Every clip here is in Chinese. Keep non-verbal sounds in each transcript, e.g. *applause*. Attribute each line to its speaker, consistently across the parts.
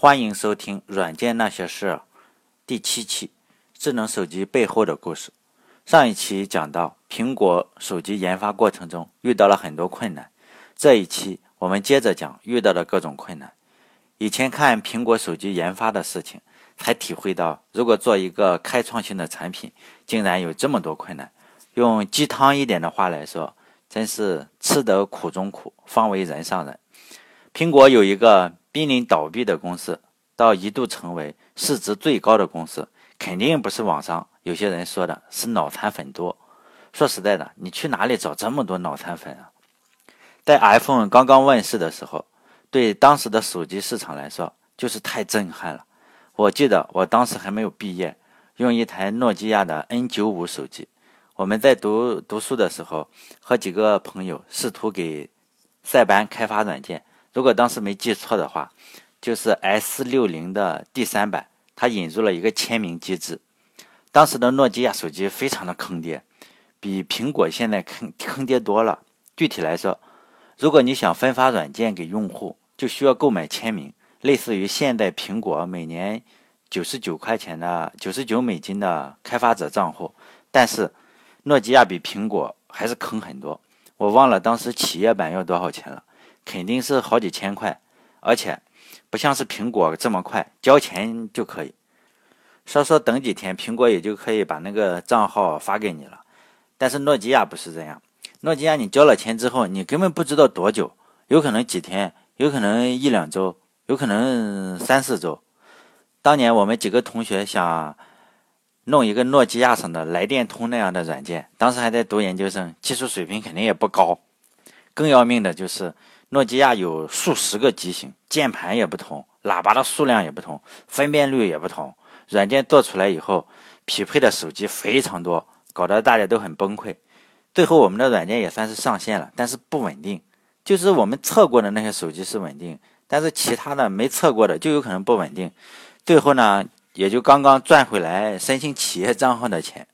Speaker 1: 欢迎收听《软件那些事》第七期：智能手机背后的故事。上一期讲到，苹果手机研发过程中遇到了很多困难。这一期我们接着讲遇到的各种困难。以前看苹果手机研发的事情，才体会到，如果做一个开创性的产品，竟然有这么多困难。用鸡汤一点的话来说，真是吃得苦中苦，方为人上人。苹果有一个。濒临倒闭的公司，到一度成为市值最高的公司，肯定不是网上有些人说的，是脑残粉多。说实在的，你去哪里找这么多脑残粉啊？在 iPhone 刚刚问世的时候，对当时的手机市场来说，就是太震撼了。我记得我当时还没有毕业，用一台诺基亚的 N95 手机。我们在读读书的时候，和几个朋友试图给塞班开发软件。如果当时没记错的话，就是 S 六零的第三版，它引入了一个签名机制。当时的诺基亚手机非常的坑爹，比苹果现在坑坑爹多了。具体来说，如果你想分发软件给用户，就需要购买签名，类似于现在苹果每年九十九块钱的九十九美金的开发者账户。但是，诺基亚比苹果还是坑很多。我忘了当时企业版要多少钱了。肯定是好几千块，而且不像是苹果这么快，交钱就可以。稍稍等几天，苹果也就可以把那个账号发给你了。但是诺基亚不是这样，诺基亚你交了钱之后，你根本不知道多久，有可能几天，有可能一两周，有可能三四周。当年我们几个同学想弄一个诺基亚上的来电通那样的软件，当时还在读研究生，技术水平肯定也不高。更要命的就是。诺基亚有数十个机型，键盘也不同，喇叭的数量也不同，分辨率也不同。软件做出来以后，匹配的手机非常多，搞得大家都很崩溃。最后我们的软件也算是上线了，但是不稳定。就是我们测过的那些手机是稳定，但是其他的没测过的就有可能不稳定。最后呢，也就刚刚赚回来申请企业账号的钱。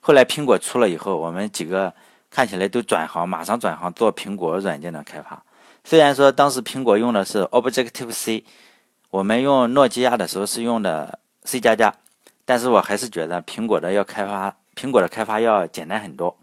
Speaker 1: 后来苹果出了以后，我们几个看起来都转行，马上转行做苹果软件的开发。虽然说当时苹果用的是 Objective C，我们用诺基亚的时候是用的 C 加加，但是我还是觉得苹果的要开发，苹果的开发要简单很多。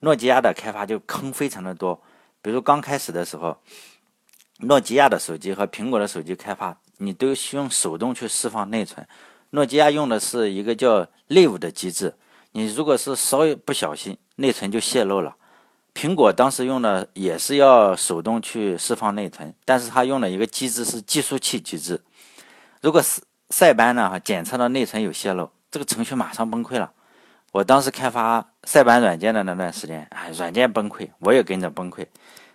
Speaker 1: 诺基亚的开发就坑非常的多，比如刚开始的时候，诺基亚的手机和苹果的手机开发，你都需用手动去释放内存。诺基亚用的是一个叫 Live 的机制，你如果是稍微不小心，内存就泄露了。苹果当时用的也是要手动去释放内存，但是它用的一个机制是计数器机制。如果是塞班呢，检测到内存有泄露，这个程序马上崩溃了。我当时开发塞班软件的那段时间，哎，软件崩溃，我也跟着崩溃。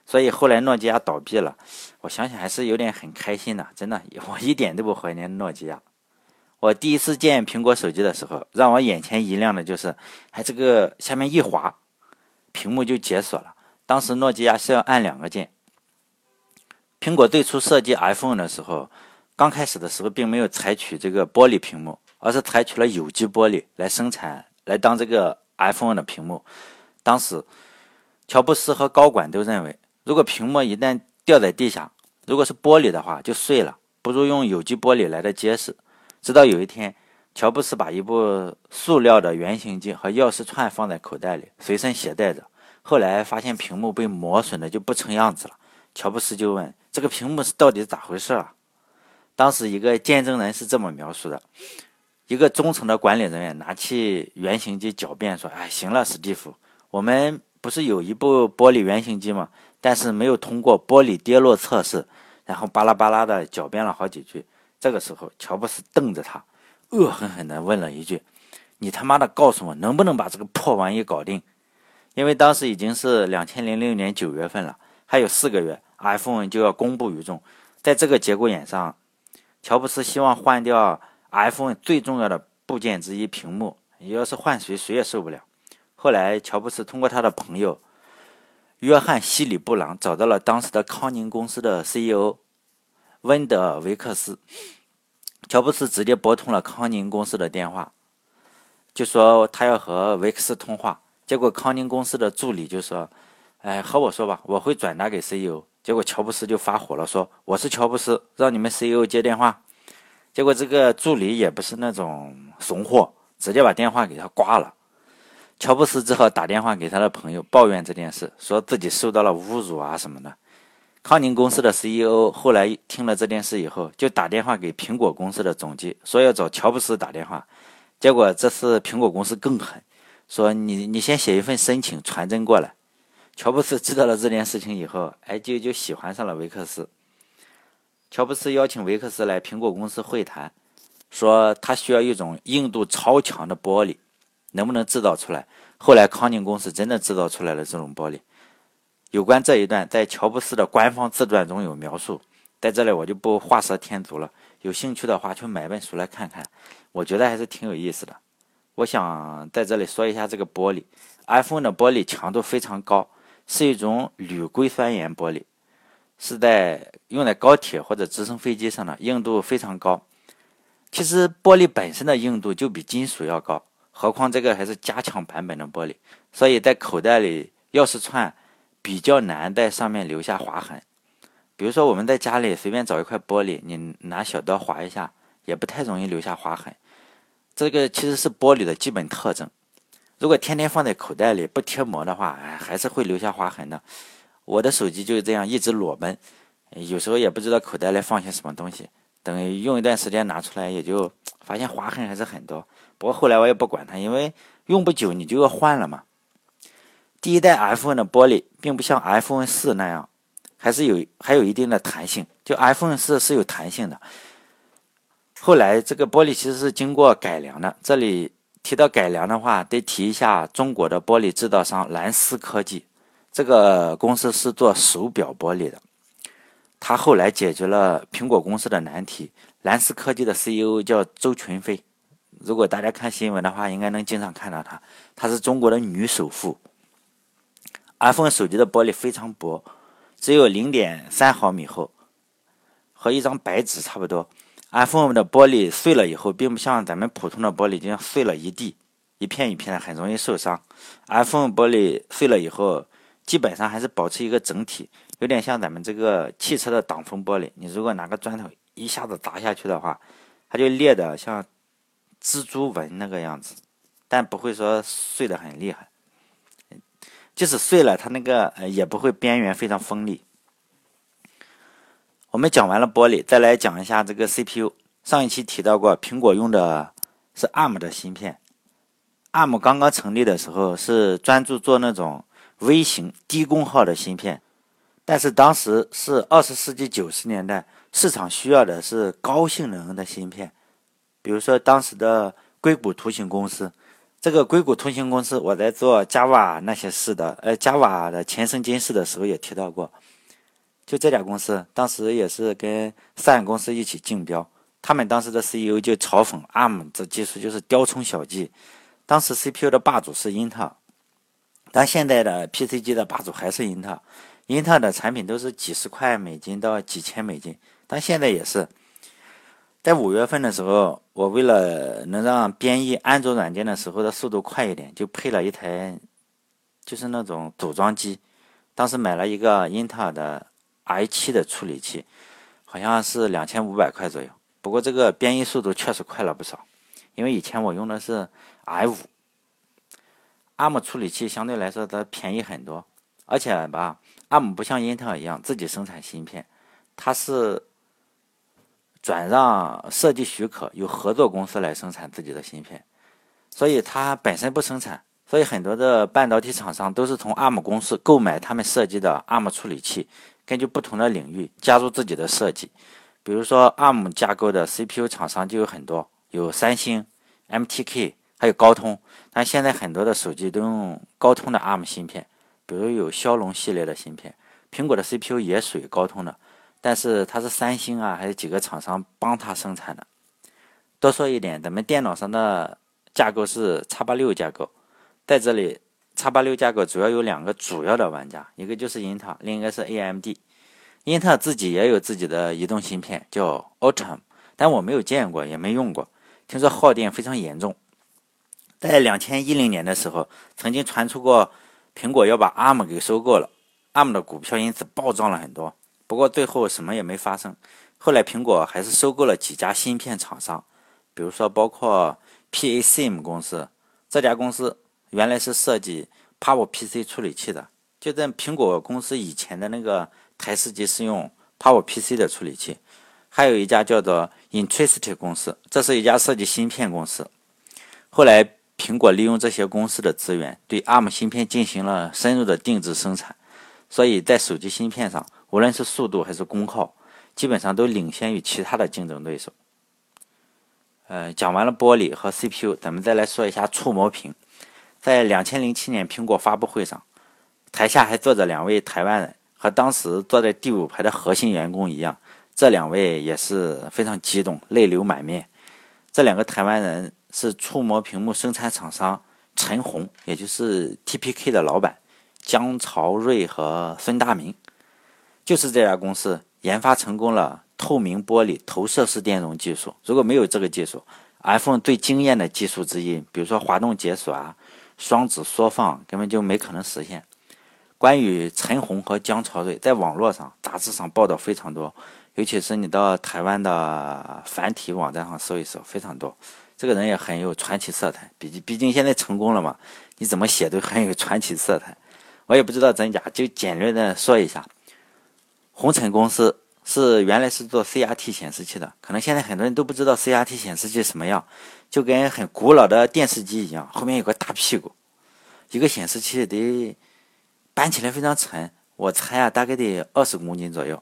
Speaker 1: 所以后来诺基亚倒闭了，我想想还是有点很开心的，真的，*laughs* 我一点都不怀念诺基亚。我第一次见苹果手机的时候，让我眼前一亮的就是，哎，这个下面一滑。屏幕就解锁了。当时诺基亚是要按两个键。苹果最初设计 iPhone 的时候，刚开始的时候并没有采取这个玻璃屏幕，而是采取了有机玻璃来生产，来当这个 iPhone 的屏幕。当时，乔布斯和高管都认为，如果屏幕一旦掉在地下，如果是玻璃的话就碎了，不如用有机玻璃来的结实。直到有一天。乔布斯把一部塑料的原型机和钥匙串放在口袋里，随身携带着。后来发现屏幕被磨损的就不成样子了。乔布斯就问：“这个屏幕是到底咋回事啊？”当时一个见证人是这么描述的：一个中层的管理人员拿起原型机狡辩说：“哎，行了，史蒂夫，我们不是有一部玻璃原型机吗？但是没有通过玻璃跌落测试。”然后巴拉巴拉的狡辩了好几句。这个时候，乔布斯瞪着他。恶狠狠地问了一句：“你他妈的告诉我，能不能把这个破玩意搞定？”因为当时已经是两千零六年九月份了，还有四个月，iPhone 就要公布于众。在这个节骨眼上，乔布斯希望换掉 iPhone 最重要的部件之一——屏幕。你要是换谁，谁也受不了。后来，乔布斯通过他的朋友约翰·希里布朗找到了当时的康宁公司的 CEO 温德·维克斯。乔布斯直接拨通了康宁公司的电话，就说他要和维克斯通话。结果康宁公司的助理就说：“哎，和我说吧，我会转达给 CEO。”结果乔布斯就发火了，说：“我是乔布斯，让你们 CEO 接电话。”结果这个助理也不是那种怂货，直接把电话给他挂了。乔布斯只好打电话给他的朋友抱怨这件事，说自己受到了侮辱啊什么的。康宁公司的 CEO 后来听了这件事以后，就打电话给苹果公司的总机，说要找乔布斯打电话。结果这次苹果公司更狠，说你你先写一份申请传真过来。乔布斯知道了这件事情以后，哎，就就喜欢上了维克斯。乔布斯邀请维克斯来苹果公司会谈，说他需要一种硬度超强的玻璃，能不能制造出来？后来康宁公司真的制造出来了这种玻璃。有关这一段，在乔布斯的官方自传中有描述，在这里我就不画蛇添足了。有兴趣的话，去买本书来看看，我觉得还是挺有意思的。我想在这里说一下这个玻璃，iPhone 的玻璃强度非常高。是一种铝硅酸盐玻璃，是在用在高铁或者直升飞机上的，硬度非常高。其实玻璃本身的硬度就比金属要高，何况这个还是加强版本的玻璃，所以在口袋里钥匙串比较难在上面留下划痕。比如说我们在家里随便找一块玻璃，你拿小刀划一下，也不太容易留下划痕。这个其实是玻璃的基本特征。如果天天放在口袋里不贴膜的话，哎，还是会留下划痕的。我的手机就是这样一直裸奔，有时候也不知道口袋里放些什么东西。等用一段时间拿出来，也就 *tsk* 发现划痕还是很多。不过后来我也不管它，因为用不久你就要换了嘛。第一代 iPhone 的玻璃并不像 iPhone 四那样，还是有还有一定的弹性。就 iPhone 四是有弹性的。后来这个玻璃其实是经过改良的，这里。提到改良的话，得提一下中国的玻璃制造商蓝思科技。这个公司是做手表玻璃的，他后来解决了苹果公司的难题。蓝思科技的 CEO 叫周群飞，如果大家看新闻的话，应该能经常看到他。她是中国的女首富。iPhone 手机的玻璃非常薄，只有零点三毫米厚，和一张白纸差不多。iPhone 的玻璃碎了以后，并不像咱们普通的玻璃这样碎了一地，一片一片的，很容易受伤。iPhone 玻璃碎了以后，基本上还是保持一个整体，有点像咱们这个汽车的挡风玻璃。你如果拿个砖头一下子砸下去的话，它就裂的像蜘蛛纹那个样子，但不会说碎的很厉害。即使碎了，它那个呃也不会边缘非常锋利。我们讲完了玻璃，再来讲一下这个 CPU。上一期提到过，苹果用的是 ARM 的芯片。ARM 刚刚成立的时候是专注做那种微型低功耗的芯片，但是当时是二十世纪九十年代，市场需要的是高性能的芯片。比如说当时的硅谷图形公司，这个硅谷图形公司，我在做 Java 那些事的，呃，Java 的前生今世的时候也提到过。就这家公司，当时也是跟三公司一起竞标，他们当时的 CEO 就嘲讽 ARM 这技术就是雕虫小技。当时 CPU 的霸主是英特尔，但现在的 PC 机的霸主还是英特尔。英特尔的产品都是几十块美金到几千美金，但现在也是。在五月份的时候，我为了能让编译安卓软件的时候的速度快一点，就配了一台，就是那种组装机。当时买了一个英特尔的。I7 的处理器好像是两千五百块左右，不过这个编译速度确实快了不少，因为以前我用的是 i5，ARM 处理器相对来说它便宜很多，而且吧，ARM 不像英特尔一样自己生产芯片，它是转让设计许可，由合作公司来生产自己的芯片，所以它本身不生产，所以很多的半导体厂商都是从 ARM 公司购买他们设计的 ARM 处理器。根据不同的领域加入自己的设计，比如说 ARM 架构的 CPU 厂商就有很多，有三星、MTK，还有高通。但现在很多的手机都用高通的 ARM 芯片，比如有骁龙系列的芯片。苹果的 CPU 也属于高通的，但是它是三星啊，还有几个厂商帮它生产的。多说一点，咱们电脑上的架构是叉八六架构，在这里。叉八六架构主要有两个主要的玩家，一个就是英特尔，另一个是 AMD。英特尔自己也有自己的移动芯片，叫 a u t u m 但我没有见过，也没用过。听说耗电非常严重。在两千一零年的时候，曾经传出过苹果要把 ARM 给收购了，ARM 的股票因此暴涨了很多。不过最后什么也没发生。后来苹果还是收购了几家芯片厂商，比如说包括 PACM 公司。这家公司原来是设计 PowerPC 处理器的，就在苹果公司以前的那个台式机是用 PowerPC 的处理器。还有一家叫做 Intrinsic 公司，这是一家设计芯片公司。后来苹果利用这些公司的资源，对 ARM 芯片进行了深入的定制生产，所以在手机芯片上，无论是速度还是功耗，基本上都领先于其他的竞争对手。呃，讲完了玻璃和 CPU，咱们再来说一下触摸屏。在两千零七年苹果发布会上，台下还坐着两位台湾人，和当时坐在第五排的核心员工一样，这两位也是非常激动，泪流满面。这两个台湾人是触摸屏幕生产厂商陈红，也就是 TPK 的老板江朝瑞和孙大明，就是这家公司研发成功了。透明玻璃投射式电容技术，如果没有这个技术，iPhone 最惊艳的技术之一，比如说滑动解锁啊、双指缩放，根本就没可能实现。关于陈红和江潮瑞，在网络上、杂志上报道非常多，尤其是你到台湾的繁体网站上搜一搜，非常多。这个人也很有传奇色彩，毕竟毕竟现在成功了嘛，你怎么写都很有传奇色彩。我也不知道真假，就简略的说一下，红尘公司。是原来是做 CRT 显示器的，可能现在很多人都不知道 CRT 显示器什么样，就跟很古老的电视机一样，后面有个大屁股，一个显示器得搬起来非常沉，我猜啊，大概得二十公斤左右。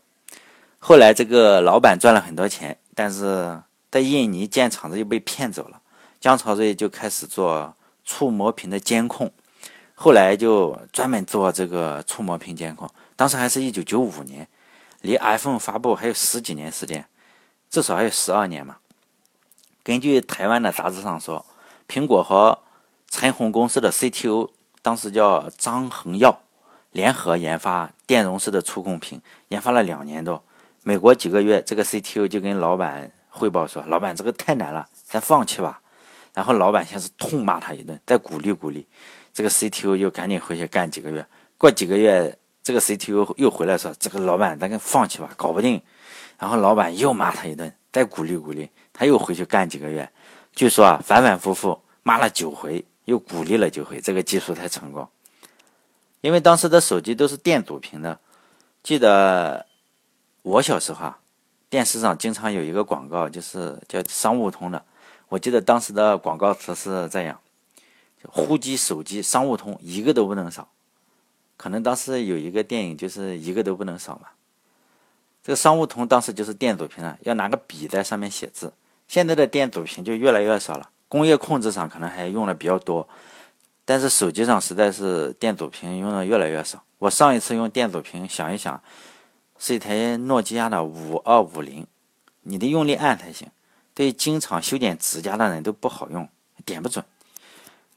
Speaker 1: 后来这个老板赚了很多钱，但是在印尼建厂子又被骗走了，江朝瑞就开始做触摸屏的监控，后来就专门做这个触摸屏监控，当时还是一九九五年。离 iPhone 发布还有十几年时间，至少还有十二年嘛。根据台湾的杂志上说，苹果和陈红公司的 CTO 当时叫张恒耀，联合研发电容式的触控屏，研发了两年多。没过几个月，这个 CTO 就跟老板汇报说：“老板，这个太难了，咱放弃吧。”然后老板先是痛骂他一顿，再鼓励鼓励。这个 CTO 又赶紧回去干几个月。过几个月。这个 CTO 又回来说：“这个老板，咱给放弃吧，搞不定。”然后老板又骂他一顿，再鼓励鼓励，他又回去干几个月。据说啊，反反复复骂了九回，又鼓励了九回，这个技术才成功。因为当时的手机都是电阻屏的，记得我小时候啊，电视上经常有一个广告，就是叫商务通的。我记得当时的广告词是这样：“呼机、手机、商务通，一个都不能少。”可能当时有一个电影，就是一个都不能少嘛。这个商务通当时就是电阻屏啊，要拿个笔在上面写字。现在的电阻屏就越来越少了，工业控制上可能还用的比较多，但是手机上实在是电阻屏用的越来越少。我上一次用电阻屏，想一想，是一台诺基亚的五二五零，你得用力按才行。对经常修剪指甲的人都不好用，点不准。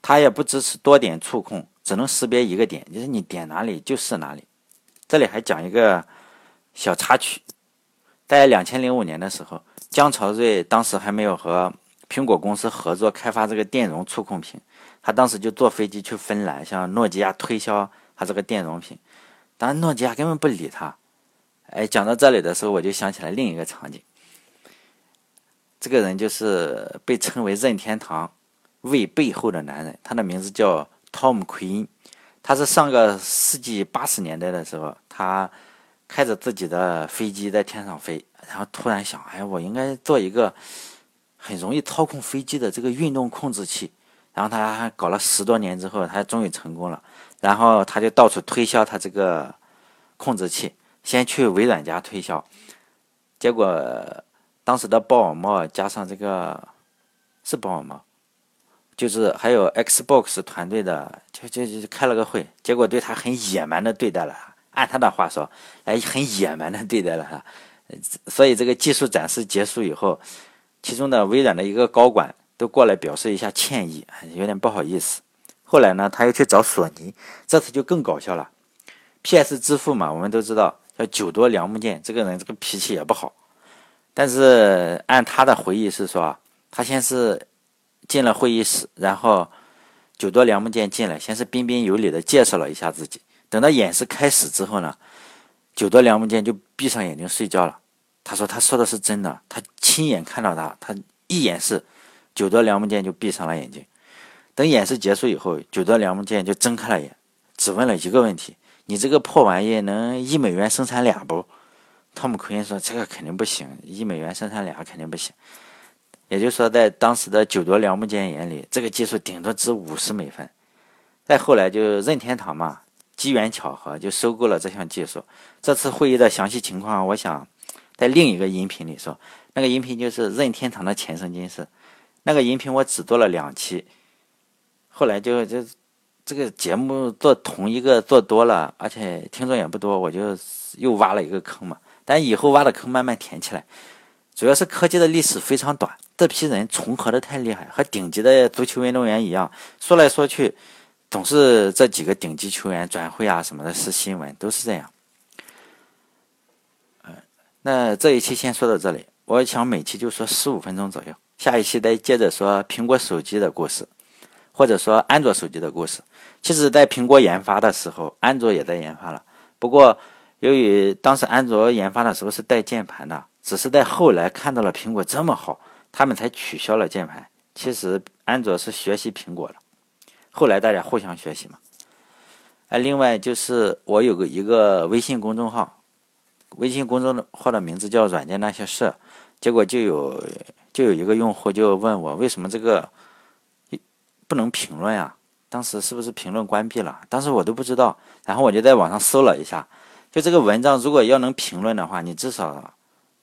Speaker 1: 它也不支持多点触控。只能识别一个点，就是你点哪里就是哪里。这里还讲一个小插曲，在两千零五年的时候，江朝瑞当时还没有和苹果公司合作开发这个电容触控屏，他当时就坐飞机去芬兰，向诺基亚推销他这个电容屏，但是诺基亚根本不理他。哎，讲到这里的时候，我就想起来另一个场景，这个人就是被称为任天堂胃背后的男人，他的名字叫。Tom Queen，他是上个世纪八十年代的时候，他开着自己的飞机在天上飞，然后突然想，哎，我应该做一个很容易操控飞机的这个运动控制器。然后他搞了十多年之后，他终于成功了。然后他就到处推销他这个控制器，先去微软家推销，结果当时的鲍尔默加上这个是鲍尔默。就是还有 Xbox 团队的，就就就开了个会，结果对他很野蛮的对待了。按他的话说，哎，很野蛮的对待了他。所以这个技术展示结束以后，其中的微软的一个高管都过来表示一下歉意，有点不好意思。后来呢，他又去找索尼，这次就更搞笑了。PS 之父嘛，我们都知道叫久多良木健，这个人这个脾气也不好。但是按他的回忆是说，他先是。进了会议室，然后久多良木健进来，先是彬彬有礼的介绍了一下自己。等到演示开始之后呢，久多良木健就闭上眼睛睡觉了。他说他说的是真的，他亲眼看到他，他一演示，久多良木剑就闭上了眼睛。等演示结束以后，久多良木剑就睁开了眼，只问了一个问题：“你这个破玩意能一美元生产俩不？”汤姆·奎因说：“这个肯定不行，一美元生产俩肯定不行。”也就是说，在当时的久德良木剑眼里，这个技术顶多值五十美分。再后来就任天堂嘛，机缘巧合就收购了这项技术。这次会议的详细情况，我想。在另一个音频里说，那个音频就是任天堂的前生今世。那个音频我只做了两期，后来就就这个节目做同一个做多了，而且听众也不多，我就又挖了一个坑嘛。但以后挖的坑慢慢填起来，主要是科技的历史非常短，这批人重合的太厉害，和顶级的足球运动员一样，说来说去总是这几个顶级球员转会啊什么的，是新闻，都是这样。嗯那这一期先说到这里，我想每期就说十五分钟左右，下一期再接着说苹果手机的故事，或者说安卓手机的故事。其实，在苹果研发的时候，安卓也在研发了。不过，由于当时安卓研发的时候是带键盘的，只是在后来看到了苹果这么好，他们才取消了键盘。其实，安卓是学习苹果的，后来大家互相学习嘛。哎，另外就是我有个一个微信公众号。微信公众号的名字叫“软件那些事”，结果就有就有一个用户就问我为什么这个不能评论呀？当时是不是评论关闭了？当时我都不知道，然后我就在网上搜了一下，就这个文章如果要能评论的话，你至少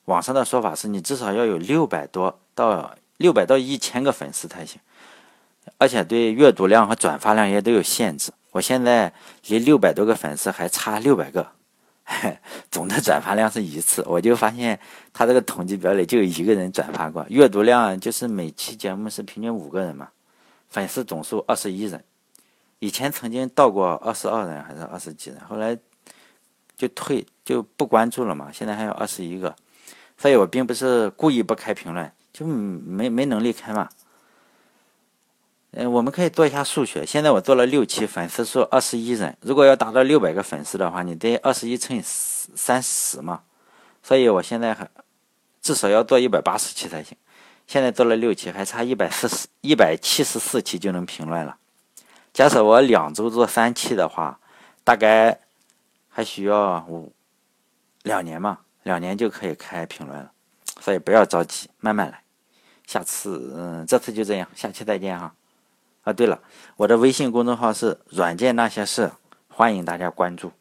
Speaker 1: 网上的说法是你至少要有六百多到六百到一千个粉丝才行，而且对阅读量和转发量也都有限制。我现在离六百多个粉丝还差六百个。总的转发量是一次，我就发现他这个统计表里就有一个人转发过。阅读量就是每期节目是平均五个人嘛，粉丝总数二十一人，以前曾经到过二十二人还是二十几人，后来就退就不关注了嘛。现在还有二十一个，所以我并不是故意不开评论，就没没能力开嘛。嗯，我们可以做一下数学。现在我做了六期，粉丝数二十一人。如果要达到六百个粉丝的话，你得二十一乘以三十嘛。所以我现在还至少要做一百八十期才行。现在做了六期，还差一百四十一百七十四期就能评论了。假设我两周做三期的话，大概还需要五两年嘛，两年就可以开评论了。所以不要着急，慢慢来。下次，嗯，这次就这样，下期再见哈。啊，对了，我的微信公众号是“软件那些事”，欢迎大家关注。